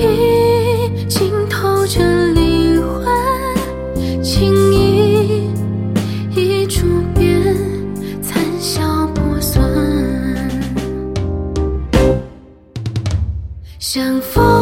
已浸透着灵魂，情意已逐变，残笑破碎，相逢。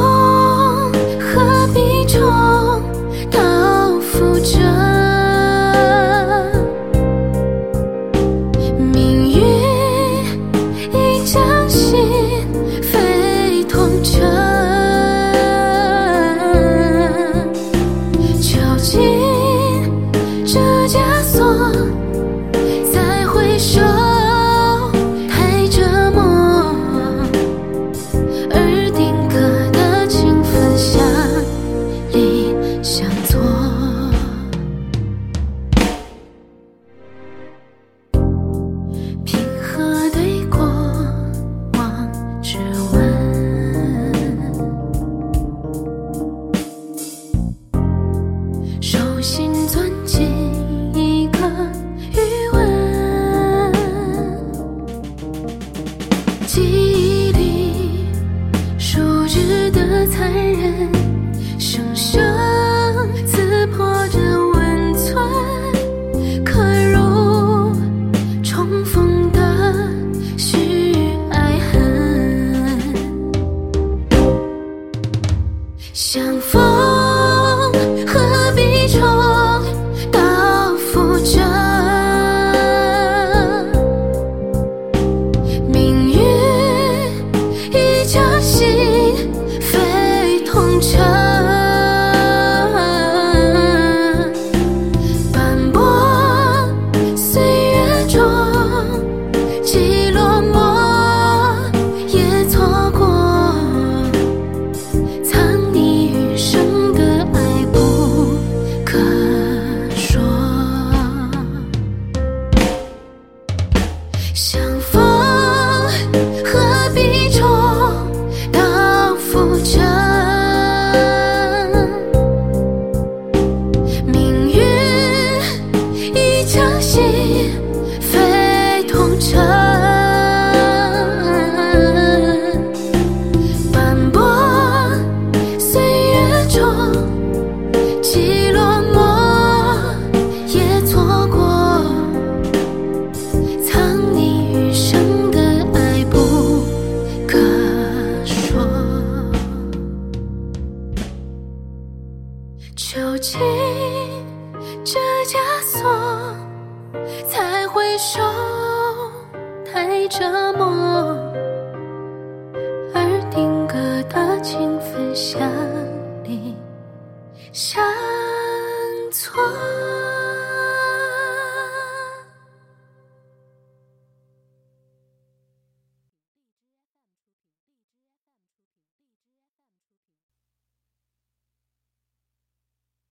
记究竟这枷锁，才回首太折磨，而定格的情分，像你像错。